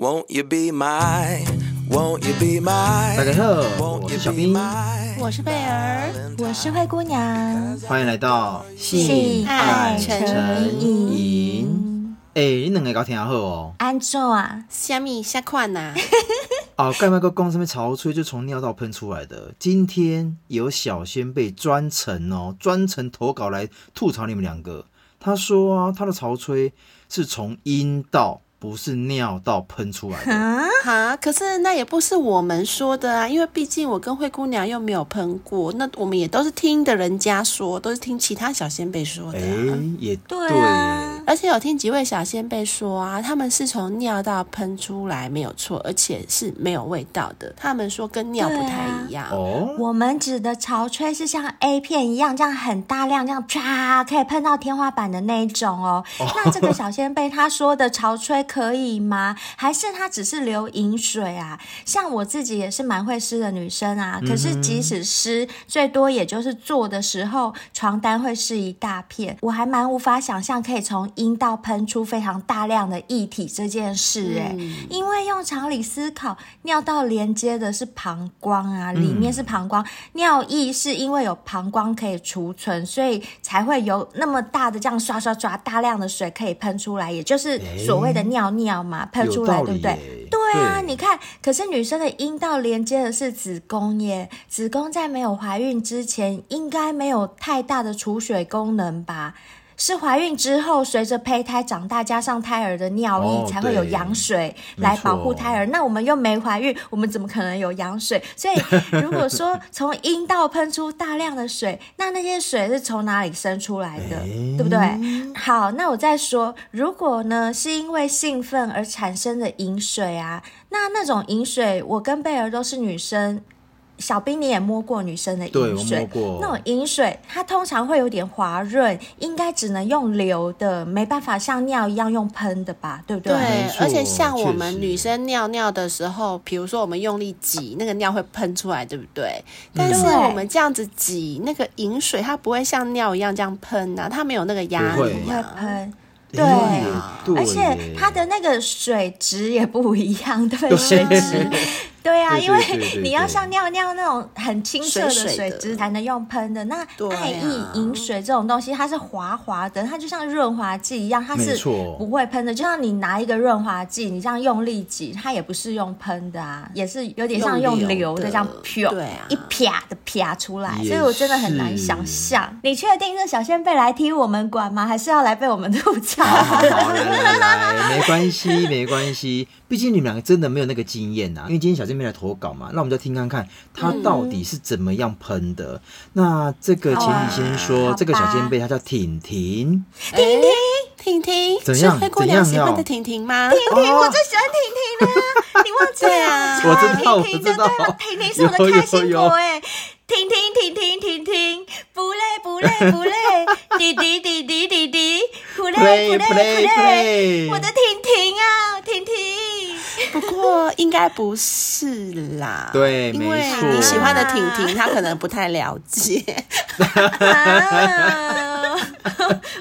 Won't you be my, won't you be my? 大家好，我是小兵，我是贝儿，我是灰姑娘，欢迎来到性爱成瘾。哎、欸，你两个搞挺好哦。安怎啊？虾米虾款呐？哦，盖麦克公上面潮吹就从尿道喷出来的。今天有小仙贝专程哦，专程投稿来吐槽你们两个。他说啊，他的潮吹是从阴道。不是尿道喷出来的啊！可是那也不是我们说的啊，因为毕竟我跟灰姑娘又没有喷过，那我们也都是听的人家说，都是听其他小仙贝说的、啊。哎、欸，也对，对啊，而且有听几位小仙贝说啊，他们是从尿道喷出来，没有错，而且是没有味道的。他们说跟尿不太一样。哦、啊，我们指的潮吹是像 A 片一样，这样很大量，这样啪可以喷到天花板的那一种哦。哦，那这个小仙贝他说的潮吹。可以吗？还是它只是流饮水啊？像我自己也是蛮会湿的女生啊，可是即使湿，最多也就是做的时候床单会湿一大片。我还蛮无法想象可以从阴道喷出非常大量的液体这件事哎、欸嗯，因为用常理思考，尿道连接的是膀胱啊，里面是膀胱，尿液是因为有膀胱可以储存，所以才会有那么大的这样刷刷刷大量的水可以喷出来，也就是所谓的尿。欸尿嘛喷出来，对不对？对啊，你看，可是女生的阴道连接的是子宫耶，子宫在没有怀孕之前，应该没有太大的储水功能吧？是怀孕之后，随着胚胎长大，加上胎儿的尿液，才会有羊水来保护胎儿。那我们又没怀孕，我们怎么可能有羊水？所以，如果说从阴道喷出大量的水，那那些水是从哪里生出来的？对不对？好，那我再说，如果呢是因为兴奋而产生的饮水啊，那那种饮水，我跟贝儿都是女生。小兵，你也摸过女生的饮水？对，我摸过。那种饮水，它通常会有点滑润，应该只能用流的，没办法像尿一样用喷的吧？对不对？对，而且像我们女生尿尿的时候，比如说我们用力挤，那个尿会喷出来，对不对？但是我们这样子挤，那个饮水它不会像尿一样这样喷啊，它没有那个压力啊，会喷。对，对，而且它的那个水质也不一样，对，水质。对啊，因为你要像尿尿那种很清澈的水质才能用喷的。那爱意饮水这种东西，它是滑滑的，它就像润滑剂一样，它是不会喷的。就像你拿一个润滑剂，你这样用力挤，它也不是用喷的啊，也是有点像用流的这样飘，对啊，一啪的啪出来。所以我真的很难想象。你确定是小仙贝来踢我们管吗？还是要来被我们吐槽？好好好，来来来，没关系，没关系。毕竟你们两个真的没有那个经验呐，因为今天小仙妹来投稿嘛，那我们就听看看他到底是怎么样喷的。嗯、那这个请你先说，这个小仙贝她叫婷婷，婷婷，婷婷，怎样？灰姑娘喜欢的婷婷吗？婷婷，我最喜欢婷婷了，你忘记了啊？我知道，婷婷就对了，婷婷是我的开心果哎，婷婷，婷婷，婷婷，不累不累不累，滴滴滴滴滴滴，不累不累不累，我的婷婷啊，婷婷。不过应该不是啦，对，因为你喜欢的婷婷，她可能不太了解。啊、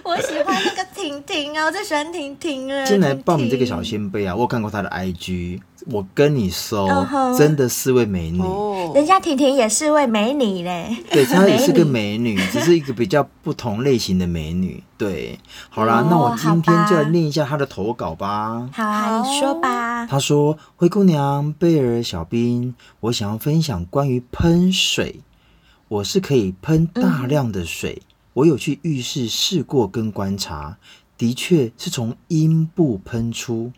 我喜欢那个婷婷啊，我最喜欢婷婷了。进来报名这个小仙贝啊，我有看过她的 IG。我跟你说，uh-huh. 真的是位美女。Oh. 人家婷婷也是位美女嘞。对，她也是个美女，只是一个比较不同类型的美女。对，好啦，oh, 那我今天就来念一下她的投稿吧。好啊，你说吧。她说：“灰姑娘、贝尔、小兵，我想要分享关于喷水。我是可以喷大量的水，嗯、我有去浴室试过跟观察，的确是从阴部喷出。”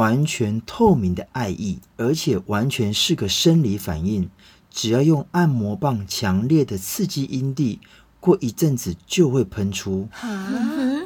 完全透明的爱意，而且完全是个生理反应。只要用按摩棒强烈的刺激阴蒂，过一阵子就会喷出。啊，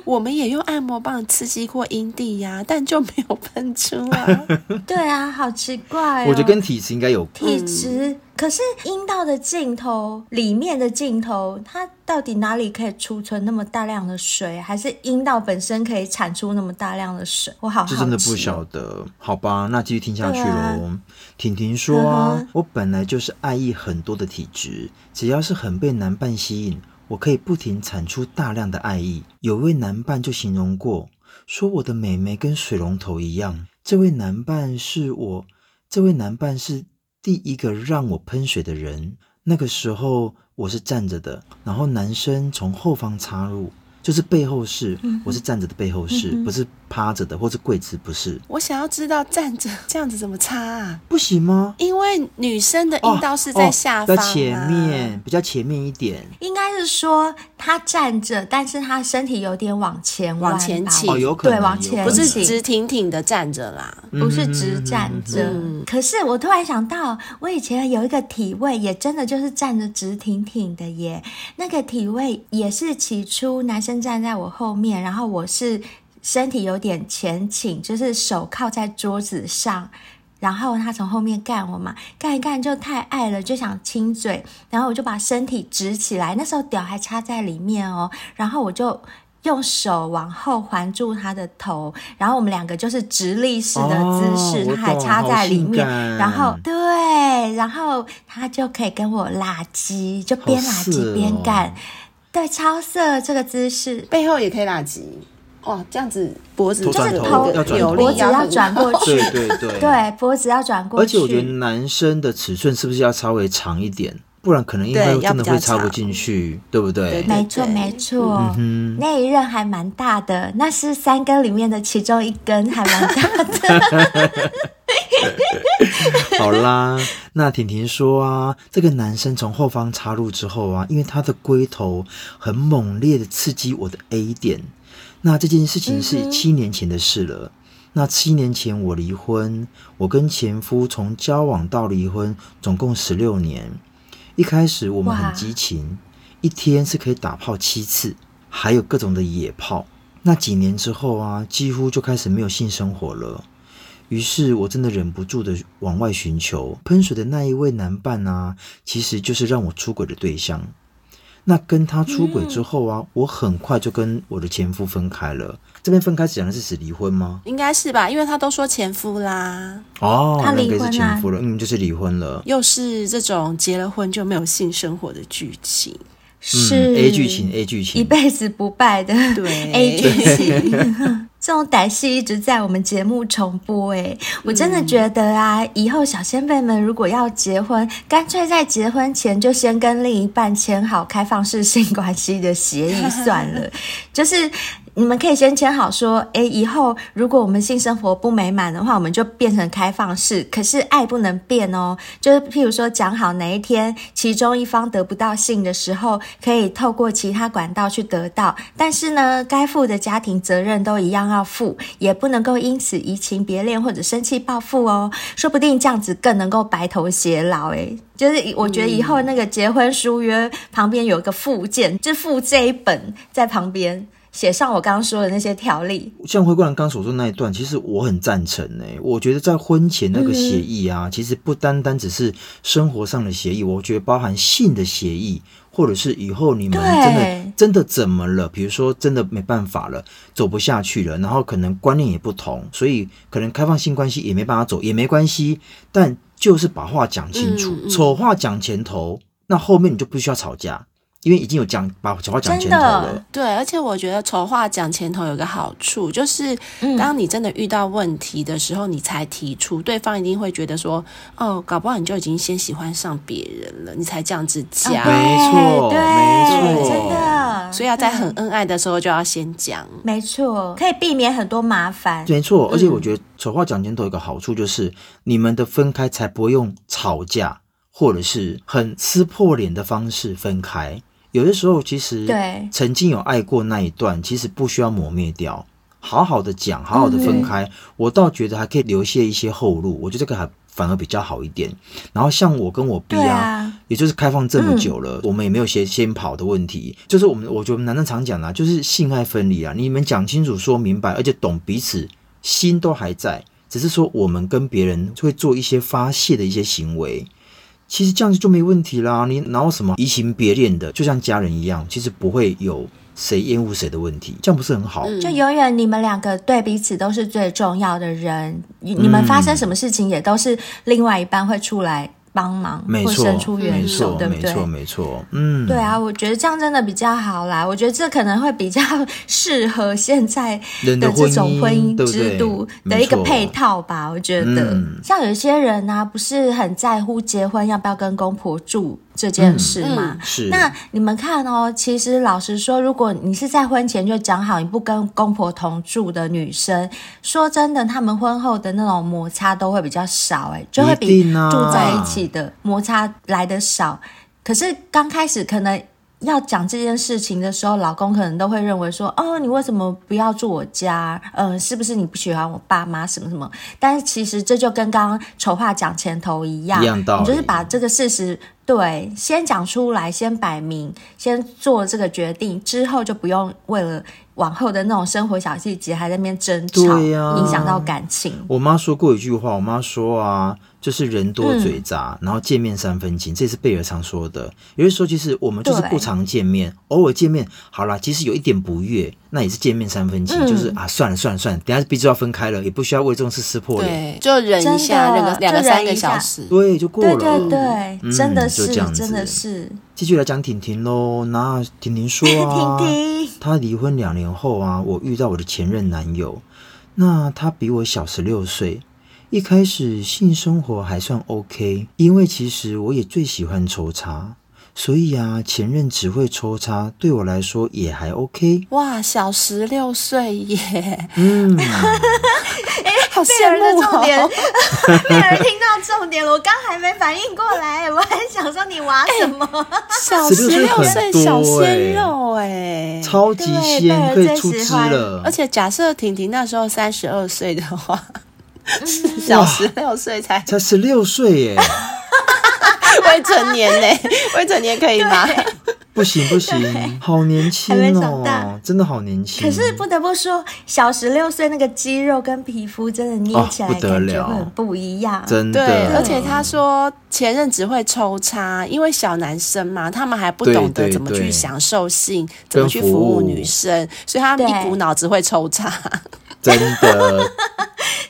我们也用按摩棒刺激过阴蒂呀，但就没有喷出啊。对啊，好奇怪哦。我觉得跟体质应该有关。体质。可是阴道的尽头，里面的尽头，它到底哪里可以储存那么大量的水？还是阴道本身可以产出那么大量的水？我好。这真的不晓得。好吧，那继续听下去喽。啊、婷婷说啊、嗯，我本来就是爱意很多的体质，只要是很被男伴吸引，我可以不停产出大量的爱意。有位男伴就形容过，说我的美眉跟水龙头一样。这位男伴是我，这位男伴是第一个让我喷水的人。那个时候我是站着的，然后男生从后方插入。就是背后式，我是站着的背后式，嗯、不是趴着的，或是跪姿，不是。我想要知道站着这样子怎么擦啊？不行吗？因为女生的阴道是在下方、啊，在、前面，比较前面一点。应该是说她站着，但是她身体有点往前往前倾，哦，有可能，对，往前，不是直挺挺的站着啦，不是直站着。嗯、可是我突然想到，我以前有一个体位，也真的就是站着直挺挺的耶。那个体位也是起初男生。站在我后面，然后我是身体有点前倾，就是手靠在桌子上，然后他从后面干我嘛，干一干就太爱了，就想亲嘴，然后我就把身体直起来，那时候屌还插在里面哦，然后我就用手往后环住他的头，然后我们两个就是直立式的姿势，哦、他还插在里面，然后对，然后他就可以跟我拉鸡，就边拉鸡边干。对，超色这个姿势，背后也可以拉直，哇，这样子脖子就是头有脖子要转过去，对对对，对，脖子要转过去。而且我觉得男生的尺寸是不是要稍微长一点？不然可能应该真的会插不进去，对，对不对？没错没错，嗯、那一任还蛮大的，那是三根里面的其中一根还蛮大的。好啦，那婷婷说啊，这个男生从后方插入之后啊，因为他的龟头很猛烈的刺激我的 A 点。那这件事情是七年前的事了。嗯、那七年前我离婚，我跟前夫从交往到离婚总共十六年。一开始我们很激情，一天是可以打炮七次，还有各种的野炮。那几年之后啊，几乎就开始没有性生活了。于是我真的忍不住的往外寻求喷水的那一位男伴啊，其实就是让我出轨的对象。那跟他出轨之后啊，嗯、我很快就跟我的前夫分开了。这边分开讲的是指离婚吗？应该是吧，因为他都说前夫啦。哦，他离婚了，是前夫了，嗯，就是离婚了。又是这种结了婚就没有性生活的剧情，是、嗯、A 剧情，A 剧情，一辈子不败的对 A 剧情。这种歹戏一直在我们节目重播，哎，我真的觉得啊，以后小先辈们如果要结婚，干脆在结婚前就先跟另一半签好开放式性关系的协议算了，就是。你们可以先签好说，诶，以后如果我们性生活不美满的话，我们就变成开放式。可是爱不能变哦，就是譬如说讲好哪一天其中一方得不到性的时候，可以透过其他管道去得到。但是呢，该负的家庭责任都一样要负，也不能够因此移情别恋或者生气报复哦。说不定这样子更能够白头偕老。诶，就是我觉得以后那个结婚书约旁边有一个附件，就附这一本在旁边。写上我刚刚说的那些条例，像灰姑娘刚所说的那一段，其实我很赞成诶。我觉得在婚前那个协议啊，嗯、其实不单单只是生活上的协议，我觉得包含性的协议，或者是以后你们真的真的怎么了，比如说真的没办法了，走不下去了，然后可能观念也不同，所以可能开放性关系也没办法走，也没关系，但就是把话讲清楚，嗯嗯、丑话讲前头，那后面你就不需要吵架。因为已经有讲把丑话讲前头了，对，而且我觉得丑话讲前头有个好处，就是当你真的遇到问题的时候，你才提出，嗯、对方一定会觉得说，哦，搞不好你就已经先喜欢上别人了，你才这样子讲，没错，对，没错，真的，所以要在很恩爱的时候就要先讲，没错，可以避免很多麻烦，没错，而且我觉得丑话讲前头有个好处就是，你们的分开才不会用吵架或者是很撕破脸的方式分开。有的时候，其实曾经有爱过那一段，其实不需要磨灭掉，好好的讲，好好的分开，我倒觉得还可以留下一些后路。我觉得这个还反而比较好一点。然后像我跟我 B 啊，也就是开放这么久了，我们也没有先先跑的问题。就是我们，我觉得我们男生常讲啦，就是性爱分离啊，你们讲清楚、说明白，而且懂彼此，心都还在，只是说我们跟别人会做一些发泄的一些行为。其实这样子就没问题啦，你哪有什么移情别恋的，就像家人一样，其实不会有谁厌恶谁的问题，这样不是很好？就永远你们两个对彼此都是最重要的人，你们发生什么事情也都是另外一半会出来帮忙，或伸出援手，对不对？没错，没错，嗯，对啊，我觉得这样真的比较好啦。我觉得这可能会比较适合现在的这种婚姻制度的一个配套吧。我觉得，嗯、像有些人呢、啊，不是很在乎结婚要不要跟公婆住这件事嘛、嗯？是。那你们看哦，其实老实说，如果你是在婚前就讲好你不跟公婆同住的女生，说真的，他们婚后的那种摩擦都会比较少、欸，哎，就会比住在一起的摩擦来的少。可是刚开始可能要讲这件事情的时候，老公可能都会认为说：“哦，你为什么不要住我家？嗯、呃，是不是你不喜欢我爸妈什么什么？”但是其实这就跟刚刚丑话讲前头一样，一样道理，你就是把这个事实。对，先讲出来，先摆明，先做这个决定，之后就不用为了往后的那种生活小细节还在那边争吵，对呀，影响到感情。我妈说过一句话，我妈说啊，就是人多嘴杂，嗯、然后见面三分情，这是贝尔常说的。有的时候其实我们就是不常见面，偶尔见面好啦，即使有一点不悦，那也是见面三分情，嗯、就是啊，算了算了算了，等下毕竟要分开了，也不需要为这种事撕破脸，就忍一下，忍个两个三个小时，对，就过了，对对对，嗯、真的是。是，真的是。继续来讲婷婷喽。那婷婷说啊，婷婷她离婚两年后啊，我遇到我的前任男友。那他比我小十六岁。一开始性生活还算 OK，因为其实我也最喜欢抽插。所以啊，前任只会抽插，对我来说也还 OK。哇，小十六岁耶！嗯，哎、欸，好羡慕哦。贝尔 听到重点了，我刚还没反应过来，我还想说你玩什么？欸、小十六岁小鲜肉哎，超级鲜，可以出汁了。而且假设婷婷那时候三十二岁的话，是 小十六岁才才十六岁耶。未成年呢？未成年可以吗？不行不行，好年轻哦，真的好年轻。可是不得不说，小十六岁那个肌肉跟皮肤真的捏起来感觉会很不一样，真的。对，而且他说前任只会抽插，因为小男生嘛，他们还不懂得怎么去享受性，怎么去服务女生，所以他一股脑只会抽插。真的，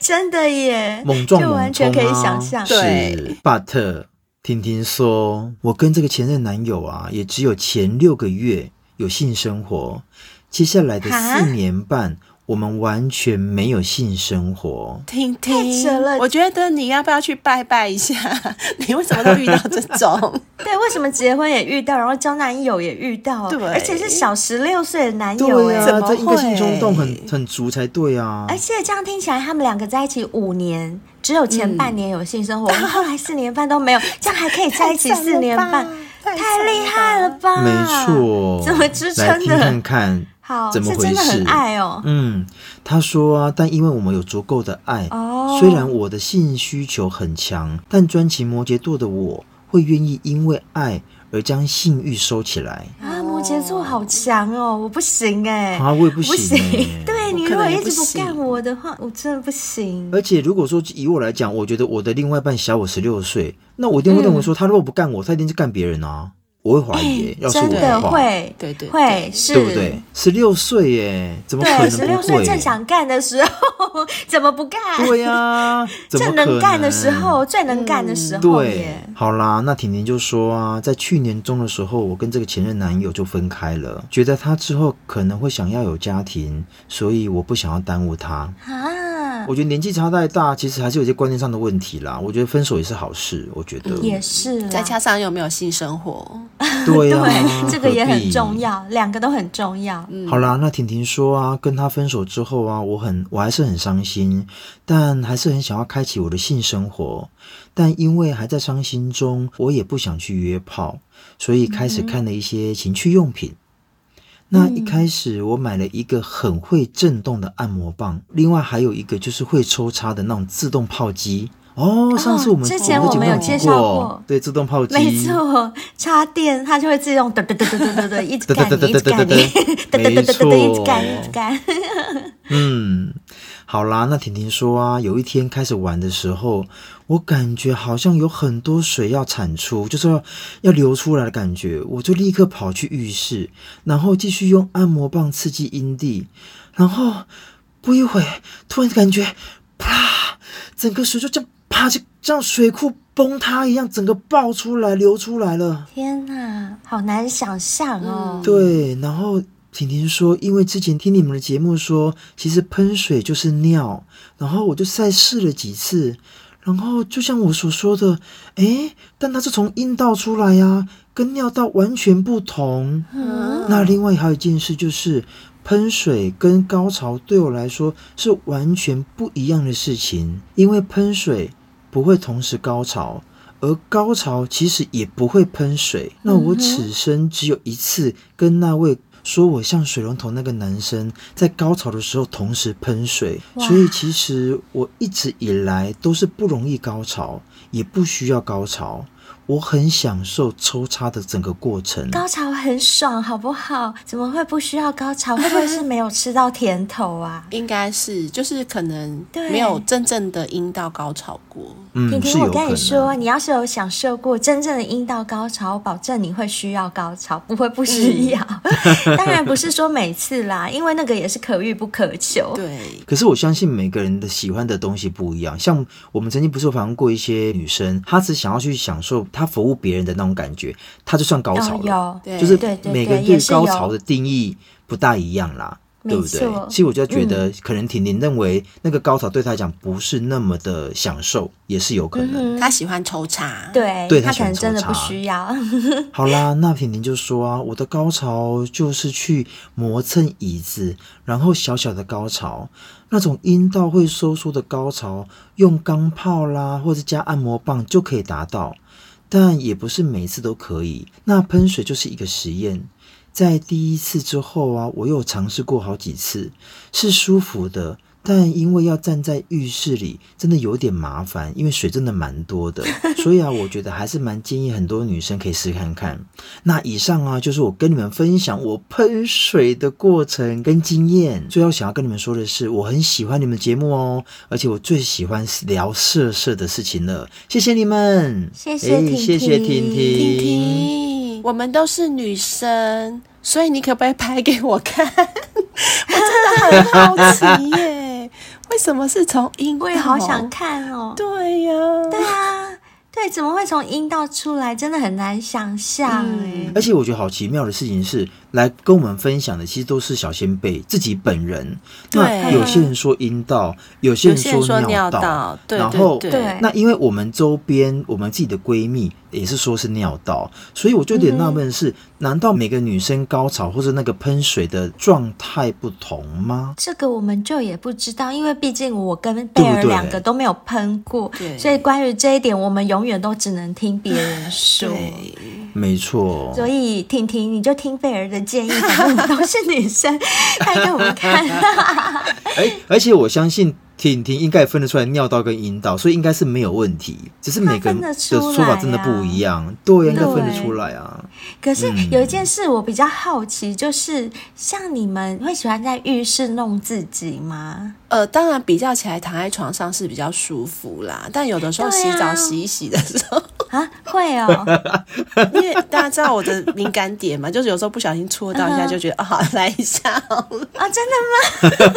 真的耶，猛撞，就完全可以想象。对，But。婷婷说：“我跟这个前任男友啊，也只有前六个月有性生活，接下来的四年半，我们完全没有性生活。”婷婷，我觉得你要不要去拜拜一下？你为什么都遇到这种？对，为什么结婚也遇到，然后交男友也遇到？对，而且是小十六岁的男友，对啊，这应该性冲动很很足才对啊！而且这样听起来，他们两个在一起五年。只有前半年有性生活，嗯、后来四年半都没有，这样还可以在一起四年半，太厉害了吧？没错，怎么支撑的？来听看看，好，怎么回事？真的很爱哦。嗯，他说啊，但因为我们有足够的爱，哦，虽然我的性需求很强，但专情摩羯座的我会愿意因为爱而将性欲收起来。啊，摩羯座好强哦，我不行哎，啊，我也不行，不行。对，你如果一直不干我的话，我真的不行。而且如果说以我来讲，我觉得我的另外一半小我十六岁，那我一定会认为说，他如果不干我，他一定是干别人啊。我会怀疑，要是我的话，会，对对，会是，对不对？十六岁耶，怎么可能不会？十六岁正想干的时候，怎么不干？对呀，正能干的时候，最能干的时候。对，好啦，那婷婷就说啊，在去年中的时候，我跟这个前任男友就分开了，觉得他之后可能会想要有家庭，所以我不想要耽误他。啊。我觉得年纪差太大，其实还是有些观念上的问题啦。我觉得分手也是好事，我觉得也是。再加上有没有性生活，对啊，对，这个也很重要，两个都很重要。嗯，好啦，那婷婷说啊，跟他分手之后啊，我很我还是很伤心，但还是很想要开启我的性生活，但因为还在伤心中，我也不想去约炮，所以开始看了一些情趣用品。嗯那一开始我买了一个很会震动的按摩棒，另外还有一个就是会抽插的那种自动泡机。哦，上次我们之前我们有介绍过，对，自动泡机，没错，插电它就会自动哒哒哒哒哒哒哒一直干，一直干一直干，一直干。嗯，好啦，那婷婷说啊，有一天开始玩的时候，我感觉好像有很多水要产出，就是要要流出来的感觉，我就立刻跑去浴室，然后继续用按摩棒刺激阴蒂，然后不一会，突然感觉啪，整个水就这样。啪就像水库崩塌一样，整个爆出来流出来了。天哪，好难想象哦。对，然后婷婷说，因为之前听你们的节目说，其实喷水就是尿，然后我就再试了几次，然后就像我所说的，诶，但它是从阴道出来呀，跟尿道完全不同。嗯，那另外还有一件事就是。喷水跟高潮对我来说是完全不一样的事情，因为喷水不会同时高潮，而高潮其实也不会喷水。那我此生只有一次跟那位说我像水龙头那个男生在高潮的时候同时喷水，所以其实我一直以来都是不容易高潮，也不需要高潮。我很享受抽插的整个过程，高潮很爽，好不好？怎么会不需要高潮？会不会是没有吃到甜头啊？应该是，就是可能没有真正的阴道高潮过。嗯，婷婷，我跟你说，你要是有享受过真正的阴道高潮，我保证你会需要高潮，不会不需要。嗯、当然不是说每次啦，因为那个也是可遇不可求。对。可是我相信每个人的喜欢的东西不一样，像我们曾经不是有访问过一些女生，她只想要去享受。他服务别人的那种感觉，他就算高潮了。有，就是每个人对高潮的定义不大一样啦，对不对？其实我就觉得，可能婷婷认为那个高潮对他来讲不是那么的享受，也是有可能。他喜欢抽查，对，对他可能真的不需要。好啦，那婷婷就说啊，我的高潮就是去磨蹭椅子，然后小小的高潮。那种阴道会收缩的高潮，用钢炮啦，或者加按摩棒就可以达到，但也不是每次都可以。那喷水就是一个实验，在第一次之后啊，我又尝试过好几次，是舒服的。但因为要站在浴室里，真的有点麻烦，因为水真的蛮多的，所以啊，我觉得还是蛮建议很多女生可以试看看。那以上啊，就是我跟你们分享我喷水的过程跟经验。最后想要跟你们说的是，我很喜欢你们节目哦，而且我最喜欢聊色色的事情了。谢谢你们，谢谢婷婷，谢谢婷婷，婷婷，我们都是女生，所以你可不可以拍给我看？我真的很好奇耶。为什么是从阴道？我也好想看哦。对呀，对啊，对，怎么会从阴道出来？真的很难想象哎。而且我觉得好奇妙的事情是，来跟我们分享的其实都是小先辈自己本人。那有些人说阴道，有些人说尿道，然后对，那因为我们周边我们自己的闺蜜也是说是尿道，所以我就有点纳闷是。难道每个女生高潮或者那个喷水的状态不同吗？这个我们就也不知道，因为毕竟我跟贝儿两个都没有喷过，对，所以关于这一点，我们永远都只能听别人说。没错。所以婷婷，你就听贝儿的建议，反正我们都是女生，她给我们看。哎，而且我相信。婷婷应该分得出来尿道跟阴道，所以应该是没有问题。只是每个人的说法真的不一样，对，应该分得出来啊。可是有一件事我比较好奇，就是像你们会喜欢在浴室弄自己吗？呃，当然比较起来，躺在床上是比较舒服啦。但有的时候洗澡洗一洗的时候啊，会哦，因为大家知道我的敏感点嘛，就是有时候不小心戳到一下，就觉得啊、uh -huh. 哦，来一下好了啊，真的吗？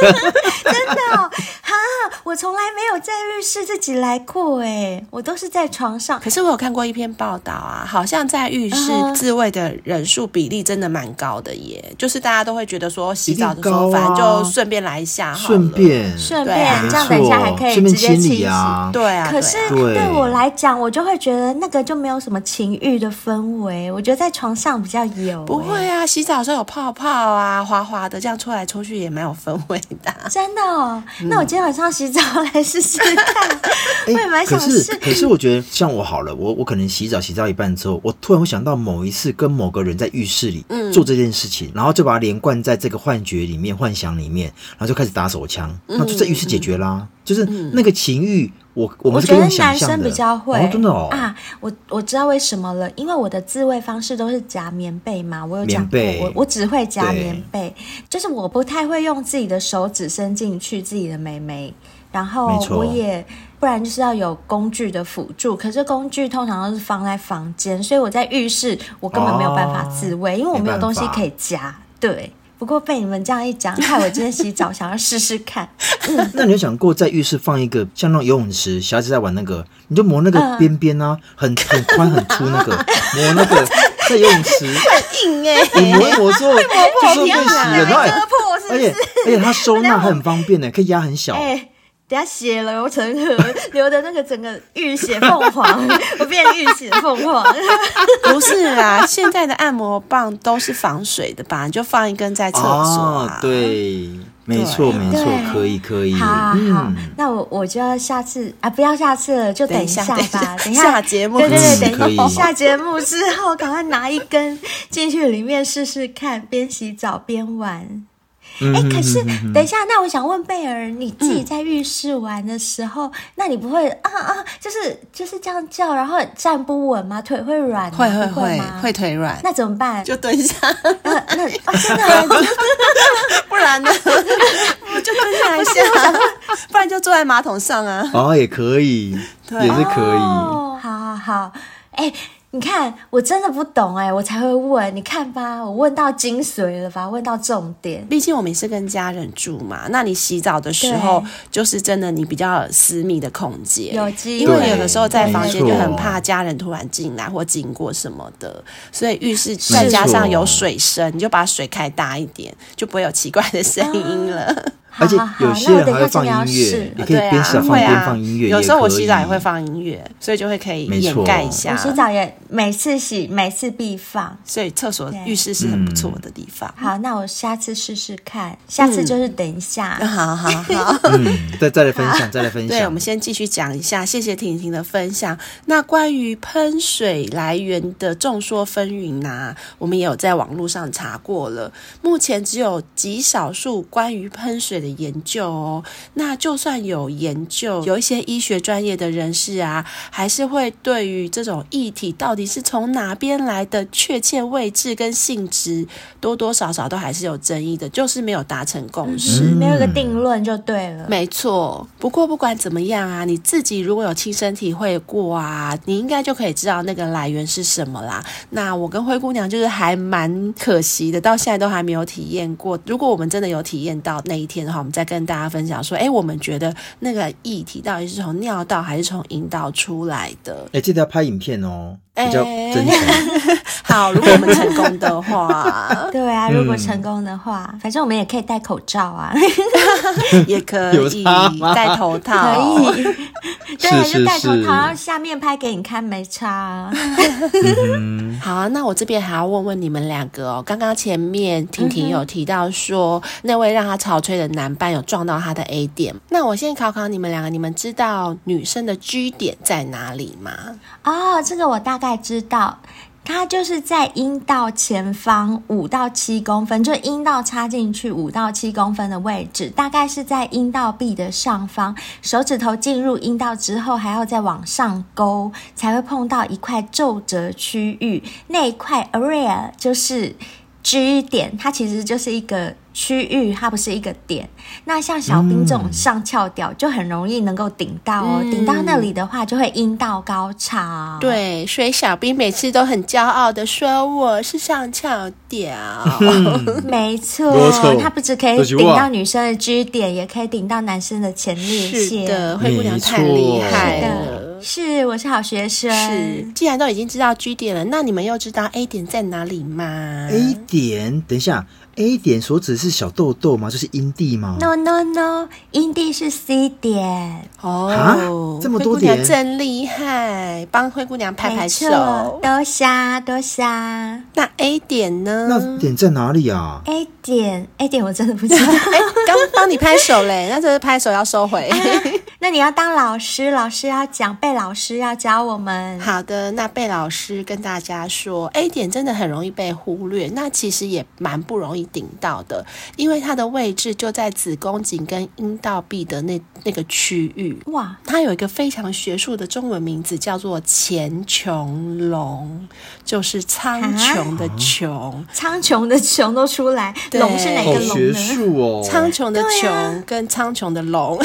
真的哦，哈。我从来没有在浴室自己来过哎，我都是在床上。可是我有看过一篇报道啊，好像在浴室自慰的人数比例真的蛮高的耶。Uh. 就是大家都会觉得说洗澡的时候，反正就顺便来一下好了，顺便顺便、啊、这样等一下还可以直接清洗啊。对啊，可是对我来讲，我就会觉得那个就没有什么情欲的氛围。我觉得在床上比较有。不会啊，洗澡的时候有泡泡啊，滑滑的，这样搓来搓去也蛮有氛围的。真的哦，那我今天晚上洗澡来试试看，我也蛮想试。可是，可是我觉得像我好了，我我可能洗澡洗到一半之后，我突然会想到某一次跟某个人在浴室里做这件事情，嗯、然后就把它连贯在这个幻觉里面、幻想里面，然后就开始打手枪，那就在浴室解决啦。嗯、就是那个情欲，我我们是可以想的。我觉得男生比较会，哦、真的哦啊，我我知道为什么了，因为我的自慰方式都是夹棉被嘛，我有讲过，我我只会夹棉被，就是我不太会用自己的手指伸进去自己的美眉。然后我也不然就是要有工具的辅助，可是工具通常都是放在房间，所以我在浴室我根本没有办法自慰，哦，因为我没有东西可以夹。对，不过被你们这样一讲，害我今天洗澡想要试试看。嗯、那你有想过在浴室放一个像那种游泳池，小孩子在玩那个，你就磨那个边边啊，很很宽很粗那个，磨那个在游泳池很硬哎、欸，你磨一磨之后就是被洗了，然后而且而且它收纳很方便呢，可以压很小。欸等下血流成河，流的那个整个浴血凤凰，我变浴血凤凰。不是啦，现在的按摩棒都是防水的吧？你就放一根在厕所、啊哦。对，没错没错，可以可以。好好，好，那我我就要下次啊，不要下次了，就等一下吧。等一下下节目，对对对，等一下下节目之后，赶快拿一根进去里面试试看，边洗澡边玩。哎、欸，可是等一下，那我想问贝儿，你自己在浴室玩的时候，嗯、那你不会啊啊，就是就是这样叫，然后站不稳吗？腿会软？会会会会腿软？那怎么办？就蹲下。那那啊，真的？不然呢？就蹲下来一下，不然就坐在马桶上啊。哦，也可以，对也是可以。哦、好好好，哎、欸。你看，我真的不懂哎，我才会问。你看吧，我问到精髓了吧，问到重点。毕竟我们是跟家人住嘛，那你洗澡的时候，就是真的你比较私密的空间，有机会。因为有的时候在房间就很怕家人突然进来或经过什么的，所以浴室再加上有水声，你就把水开大一点，就不会有奇怪的声音了。啊而且有些人还会放音乐，你可以边洗澡边放音乐。有时候我洗澡也会放音乐，所以就会可以掩盖一下。我洗澡也每次洗，每次必放。所以厕所、浴室是很不错的地方。好，那我下次试试看。下次就是等一下。好 好好，嗯，再再来分享，再来分享。对，我们先继续讲一下。谢谢婷婷的分享。那关于喷水来源的众说纷纭呐，我们也有在网络上查过了。目前只有极少数关于喷水的。研究哦，那就算有研究，有一些医学专业的人士啊，还是会对于这种液体到底是从哪边来的确切位置跟性质，多多少少都还是有争议的，就是没有达成共识，嗯、没有个定论就对了。没错，不过不管怎么样啊，你自己如果有亲身体会过啊，你应该就可以知道那个来源是什么啦。那我跟灰姑娘就是还蛮可惜的，到现在都还没有体验过。如果我们真的有体验到那一天的话，我们再跟大家分享说，哎，我们觉得那个液体到底是从尿道还是从阴道出来的？哎，记得要拍影片哦。比较真实。好，如果我们成功的话，对啊，如果成功的话，嗯、反正我们也可以戴口罩啊，也可以戴头套，可以，对，就戴头套，然后下面拍给你看，没差。嗯、好啊，那我这边还要问问你们两个哦，刚刚前面婷婷有提到说，嗯、那位让她潮吹的男伴有撞到她的 A 点，那我先考考你们两个，你们知道女生的 G 点在哪里吗？哦，这个我大概。概知道，它就是在阴道前方五到七公分，就阴道插进去五到七公分的位置，大概是在阴道壁的上方。手指头进入阴道之后，还要再往上勾，才会碰到一块皱褶区域。那一块 area 就是 G 点，它其实就是一个。区域它不是一个点，那像小兵这种上翘屌就很容易能够顶到哦，顶、嗯、到那里的话就会阴道高潮。对，所以小兵每次都很骄傲的说我是上翘屌。没错，他不只可以顶到女生的 G 点，也可以顶到男生的前列腺。是的，灰姑娘太厉害了。是，我是好学生。是，既然都已经知道 G 点了，那你们又知道 A 点在哪里吗？A 点，等一下。A 点所指是小豆豆吗？就是阴蒂吗？No No No，阴蒂是 C 点。哦，这么多点，真厉害！帮灰姑娘拍拍手，多谢多谢。那 A 点呢？那点在哪里啊？A 点，A 点我真的不知道。哎，刚帮你拍手嘞，那这是拍手要收回。啊那你要当老师，老师要讲，贝老师要教我们。好的，那贝老师跟大家说，A 点真的很容易被忽略，那其实也蛮不容易顶到的，因为它的位置就在子宫颈跟阴道壁的那那个区域。哇，它有一个非常学术的中文名字，叫做前穹隆，就是苍穹的穹，苍穹的穹都出来，龙对是哪个龙呢？学术哦，苍穹的穹跟苍穹的龙。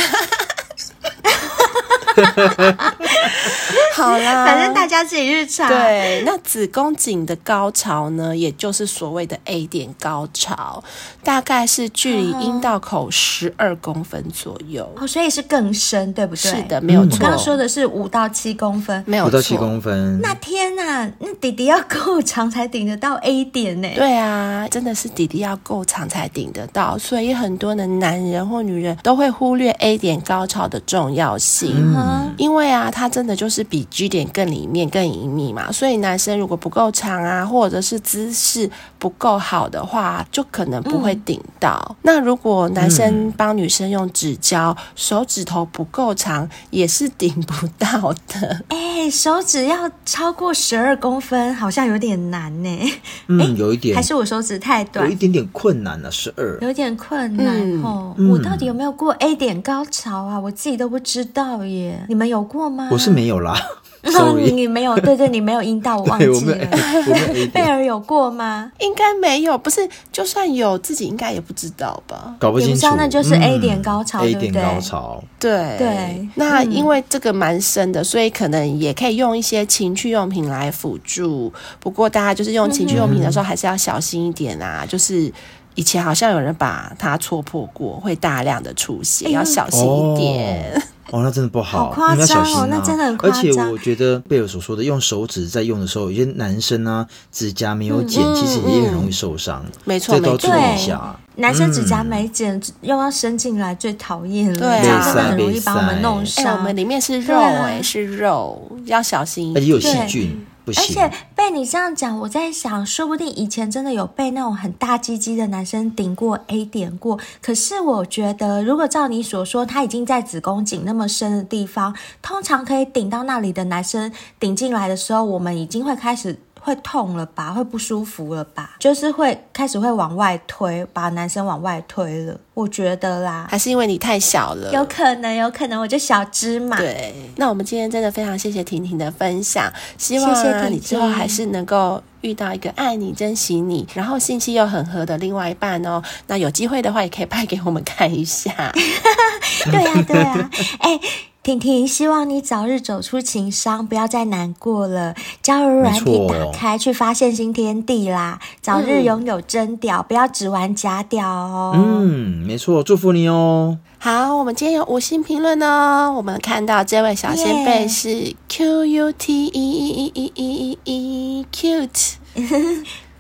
哈哈哈哈哈哈好啦，反正大家自己去查。对，那子宫颈的高潮呢，也就是所谓的 A 点高潮，大概是距离阴道口十二公分左右。哦，所以是更深，对不对？是的，没有错。我刚刚说的是五到七公分，没有错。五到七公分。那天哪，那弟弟要够长才顶得到 A 点呢？对啊，真的是弟弟要够长才顶得到，所以很多的男人或女人都会忽略 A 点高潮的重要性。嗯，因为啊，它真的就是比 G 点更里面更隐秘嘛，所以男生如果不够长啊，或者是姿势不够好的话，就可能不会顶到。嗯、那如果男生帮女生用指交，手指头不够长，也是顶不到的。哎，手指要超过十二公分，好像有点难呢。嗯，有一点，还是我手指太短，有一点点困难了、啊。十二，有点困难、嗯、哦。我到底有没有过 A 点高潮啊？我自己都不知道耶。你们有过吗？我是没有啦。哦，你没有，对对，你没有阴道，我忘记了。贝尔有过吗？应该没有，不是，就算有，自己应该也不知道吧？搞不清楚，那就是 A 点高潮，对不对？A 点高潮，对对。那因为这个蛮深的，所以可能也可以用一些情趣用品来辅助。不过大家就是用情趣用品的时候，还是要小心一点啊。就是以前好像有人把它戳破过，会大量的出血，要小心一点。哦，那真的不好，好夸张哦，小心啊，那真的很夸张。而且我觉得贝尔所说的用手指在用的时候，有些男生啊指甲没有剪，嗯、其实也很容易受伤。没错，这都注意一下。男生指甲没剪，嗯、又要伸进来，最讨厌了。对啊，这样真的很容易把我们弄伤。哎，我们里面是肉，哎、啊，是肉，要小心一点。而且有细菌。而且被你这样讲，我在想，说不定以前真的有被那种很大鸡鸡的男生顶过 A 点过。可是我觉得，如果照你所说，他已经在子宫颈那么深的地方，通常可以顶到那里的男生顶进来的时候，我们已经会开始。会痛了吧？会不舒服了吧？就是会开始会往外推，把男生往外推了。我觉得啦，还是因为你太小了，有可能，有可能，我就小芝麻。对，那我们今天真的非常谢谢婷婷的分享，希望啊，谢谢婷婷，你之后还是能够遇到一个爱你、珍惜你，然后信息又很合的另外一半哦。那有机会的话，也可以拍给我们看一下。对呀、啊，对呀、啊，哎。婷婷，希望你早日走出情伤，不要再难过了。交友软体打开，去发现新天地啦！早日拥有真屌，嗯、不要只玩假屌哦。嗯，没错，祝福你哦。好，我们今天有五星评论哦。我们看到这位小仙贝是 Q U T E E E E E E cute。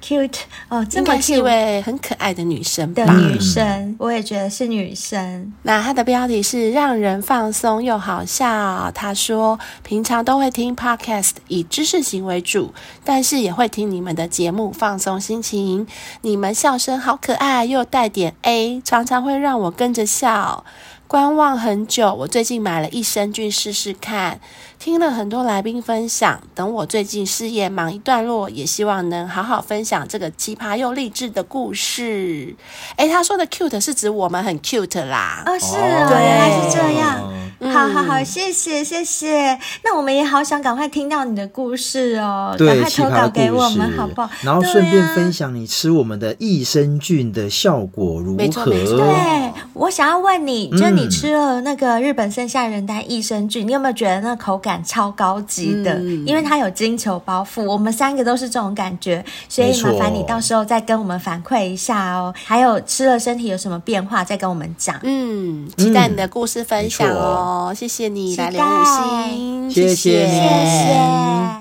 Cute 哦，这么一位很可爱的女生的女生，我也觉得是女生。那她的标题是让人放松又好笑。她说平常都会听 podcast，以知识型为主，但是也会听你们的节目放松心情。你们笑声好可爱，又带点 A，常常会让我跟着笑。观望很久，我最近买了益生菌试试看。听了很多来宾分享，等我最近事业忙一段落，也希望能好好分享这个奇葩又励志的故事。哎，他说的 cute 是指我们很 cute 啦。哦，是哦，原来是这样。嗯、好好好，谢谢谢谢。那我们也好想赶快听到你的故事哦，赶快投稿给我们好不好？然后顺便分享你吃我们的益生菌的效果如何？没错没错。对，我想要问你，就你吃了那个日本剩下人丹益生菌，你有没有觉得那口感？超高级的，嗯、因为它有金球包覆，我们三个都是这种感觉，所以麻烦你到时候再跟我们反馈一下哦。还有吃了身体有什么变化，再跟我们讲。嗯，期待你的故事分享哦，嗯、谢谢你来留五星，谢谢谢谢。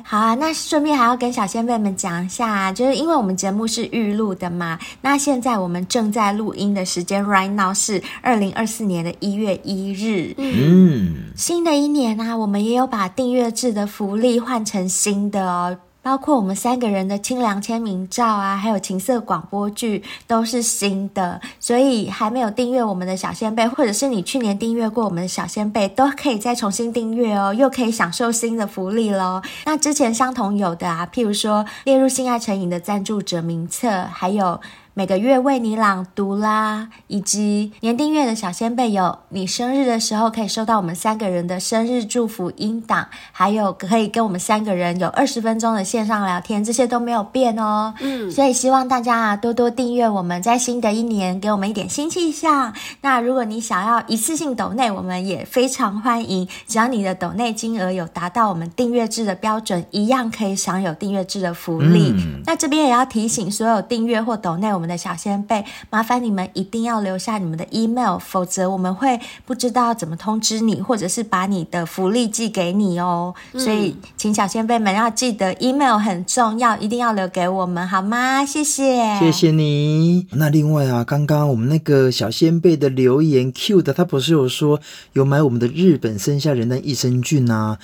好啊，那顺便还要跟小仙贝们讲一下，就是因为我们节目是预录的嘛，那现在我们正在录音的时间，right now 是二零二四年的一月一日。嗯，新的一年啊，我们也有把。把订阅制的福利换成新的哦，包括我们三个人的清凉签名照啊，还有情色广播剧都是新的，所以还没有订阅我们的小仙贝，或者是你去年订阅过我们的小仙贝，都可以再重新订阅哦，又可以享受新的福利喽。那之前相同有的啊，譬如说列入性爱成瘾的赞助者名册，还有。每个月为你朗读啦，以及年订阅的小仙贝有你生日的时候可以收到我们三个人的生日祝福音档，还有可以跟我们三个人有二十分钟的线上聊天，这些都没有变哦。嗯，所以希望大家啊多多订阅我们，在新的一年给我们一点新气象。那如果你想要一次性抖内，我们也非常欢迎，只要你的抖内金额有达到我们订阅制的标准，一样可以享有订阅制的福利。嗯、那这边也要提醒所有订阅或抖内我们的小先贝，麻烦你们一定要留下你们的 email，否则我们会不知道怎么通知你，或者是把你的福利寄给你哦。嗯、所以，请小先贝们要记得 email 很重要，一定要留给我们，好吗？谢谢，谢谢你。那另外啊，刚刚我们那个小先贝的留言 Q 的，他不是有说有买我们的日本生下人的益生菌啊？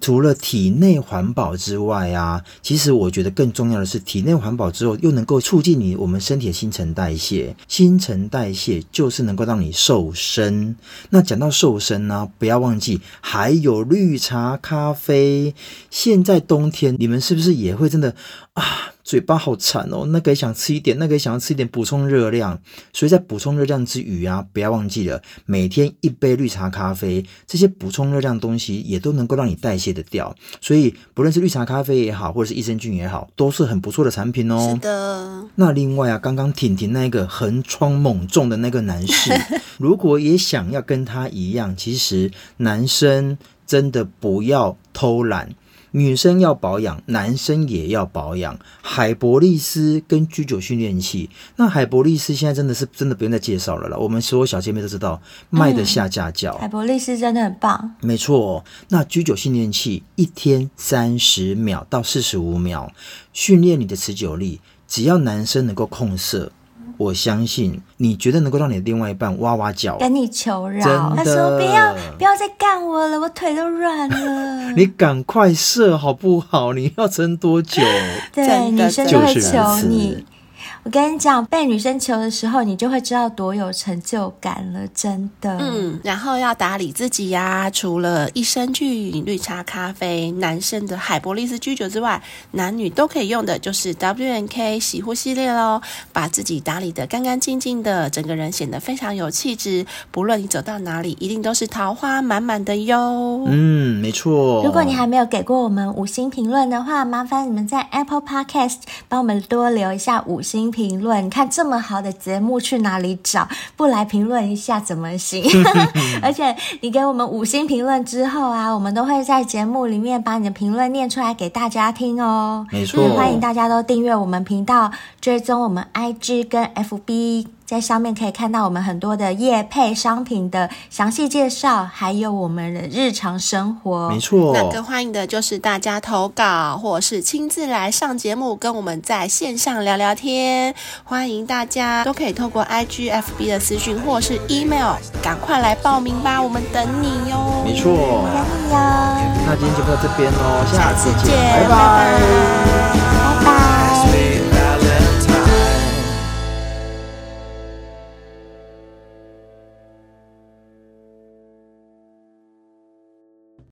除了体内环保之外啊，其实我觉得更重要的是，体内环保之后又能够促进你我们身体的新陈代谢。新陈代谢就是能够让你瘦身。那讲到瘦身呢，不要忘记还有绿茶咖啡。现在冬天，你们是不是也会真的啊？嘴巴好馋哦，那个也想吃一点，那个也想要吃一点补充热量。所以在补充热量之余啊，不要忘记了每天一杯绿茶咖啡，这些补充热量的东西也都能够让你代谢得掉。所以不论是绿茶咖啡也好，或者是益生菌也好，都是很不错的产品哦。是的。那另外啊，刚刚婷婷那个横冲猛撞的那个男士，如果也想要跟他一样，其实男生真的不要偷懒。女生要保养，男生也要保养。海博利斯跟居酒训练器，那海博利斯现在真的是真的不用再介绍了啦。我们所有小姐妹都知道，卖得下架叫。嗯，海博利斯真的很棒。没错，那居酒训练器一天三十秒到四十五秒，训练你的持久力。只要男生能够控色。我相信你绝对能够让你的另外一半哇哇叫，跟你求饶。真的，他说不要不要再干我了，我腿都软了。你赶快射好不好？你要撑多久？对，女生都会求你。我跟你讲，被女生求的时候，你就会知道多有成就感了，真的。嗯，然后要打理自己呀、啊，除了益生菌、绿茶咖啡、男生的海博力斯居酒之外，男女都可以用的就是 W N K 洗护系列喽。把自己打理的干干净净的，整个人显得非常有气质。不论你走到哪里，一定都是桃花满满的哟。嗯，没错。如果你还没有给过我们五星评论的话，麻烦你们在 Apple Podcast 帮我们多留一下五星。评论，你看这么好的节目去哪里找？不来评论一下怎么行？而且你给我们五星评论之后啊，我们都会在节目里面把你的评论念出来给大家听哦。没错，欢迎大家都订阅我们频道，追踪我们 IG 跟 FB。在上面可以看到我们很多的业配商品的详细介绍，还有我们的日常生活。没错，那更欢迎的就是大家投稿，或是亲自来上节目，跟我们在线上聊聊天。欢迎大家都可以透过 IG、FB 的私讯或是 email，赶快来报名吧，我们等你哟。没错，等你哟。那今天就到这边喽，下次见，拜拜。拜拜。拜拜。